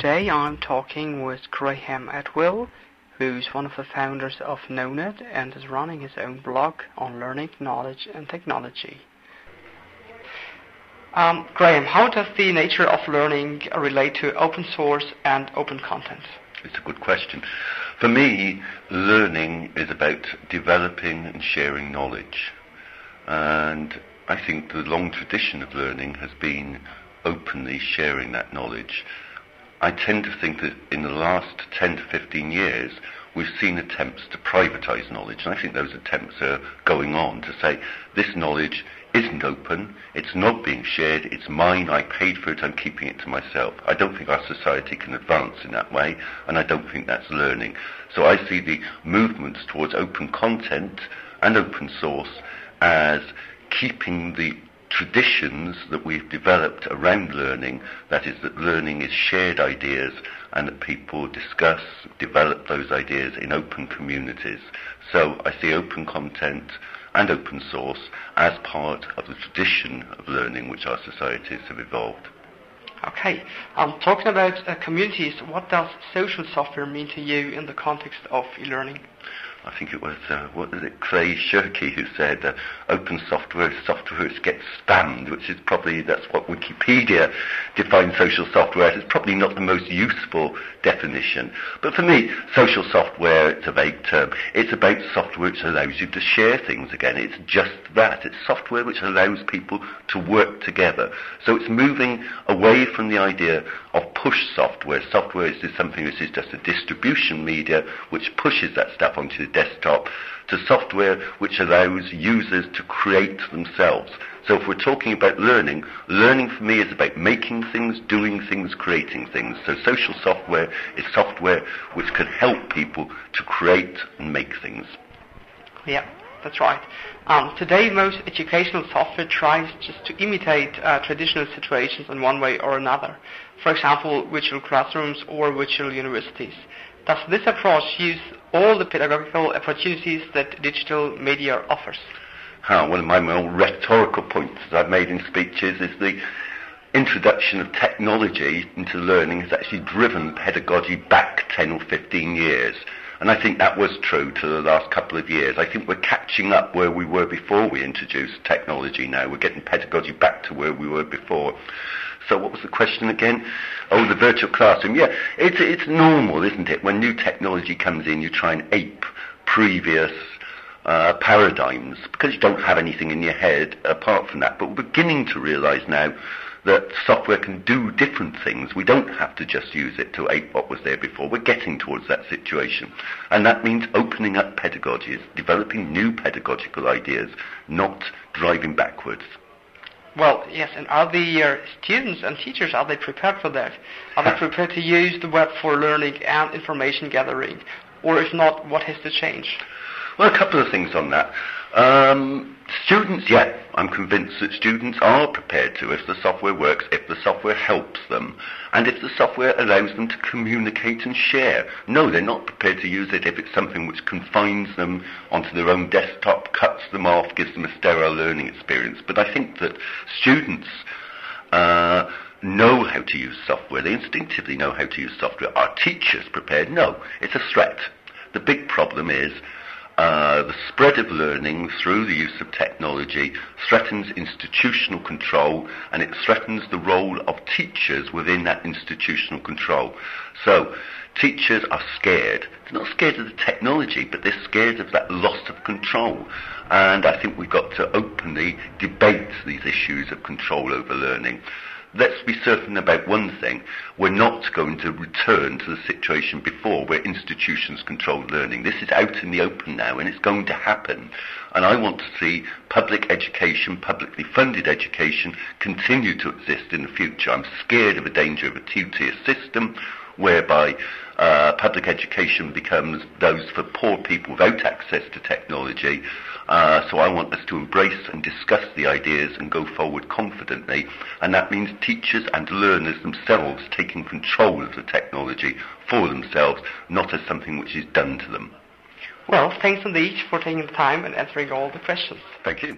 Today I'm talking with Graham Attwell, who's one of the founders of KnowNet and is running his own blog on learning, knowledge, and technology. Um, Graham, how does the nature of learning relate to open source and open content? It's a good question. For me, learning is about developing and sharing knowledge. And I think the long tradition of learning has been openly sharing that knowledge. I tend to think that in the last 10 to 15 years, we've seen attempts to privatise knowledge, and I think those attempts are going on to say this knowledge isn't open, it's not being shared, it's mine, I paid for it, I'm keeping it to myself. I don't think our society can advance in that way, and I don't think that's learning. So I see the movements towards open content and open source as keeping the traditions that we've developed around learning, that is that learning is shared ideas and that people discuss, develop those ideas in open communities. So I see open content and open source as part of the tradition of learning which our societies have evolved. Okay, um, talking about uh, communities, what does social software mean to you in the context of e-learning? I think it was, uh, what is it, Clay Shirky who said uh, open software is software which gets spammed, which is probably, that's what Wikipedia defines social software as. It's probably not the most useful definition. But for me, social software, it's a vague term. It's about software which allows you to share things again. It's just that. It's software which allows people to work together. So it's moving away from the idea of push software. Software is something which is just a distribution media which pushes that stuff onto the desktop to software which allows users to create themselves. So if we're talking about learning, learning for me is about making things, doing things, creating things. So social software is software which can help people to create and make things. Yeah, that's right. Um, today, most educational software tries just to imitate uh, traditional situations in one way or another. For example, virtual classrooms or virtual universities. Does this approach use all the pedagogical opportunities that digital media offers? How one of my more rhetorical points that I've made in speeches is the introduction of technology into learning has actually driven pedagogy back 10 or 15 years. And I think that was true to the last couple of years. I think we're catching up where we were before we introduced technology now. We're getting pedagogy back to where we were before. So what was the question again? Oh, the virtual classroom. Yeah, it's, it's normal, isn't it? When new technology comes in, you try and ape previous uh, paradigms because you don't have anything in your head apart from that. But we're beginning to realize now that software can do different things. We don't have to just use it to ape what was there before. We're getting towards that situation. And that means opening up pedagogies, developing new pedagogical ideas, not driving backwards. Well, yes, and are the uh, students and teachers, are they prepared for that? Are they prepared to use the web for learning and information gathering? Or if not, what has to change? Well, a couple of things on that. Um, students, yeah, I'm convinced that students are prepared to if the software works, if the software helps them, and if the software allows them to communicate and share. No, they're not prepared to use it if it's something which confines them onto their own desktop, cuts them off, gives them a sterile learning experience. But I think that students uh, know how to use software. They instinctively know how to use software. Are teachers prepared? No, it's a threat. The big problem is uh, the spread of learning through the use of technology threatens institutional control and it threatens the role of teachers within that institutional control. So, teachers are scared. They're not scared of the technology, but they're scared of that loss of control. And I think we've got to openly debate these issues of control over learning let's be certain about one thing. We're not going to return to the situation before where institutions control learning. This is out in the open now and it's going to happen. And I want to see public education, publicly funded education, continue to exist in the future. I'm scared of the danger of a two-tier system whereby uh, public education becomes those for poor people without access to technology Uh, so I want us to embrace and discuss the ideas and go forward confidently. And that means teachers and learners themselves taking control of the technology for themselves, not as something which is done to them. Well, thanks indeed for taking the time and answering all the questions. Thank you.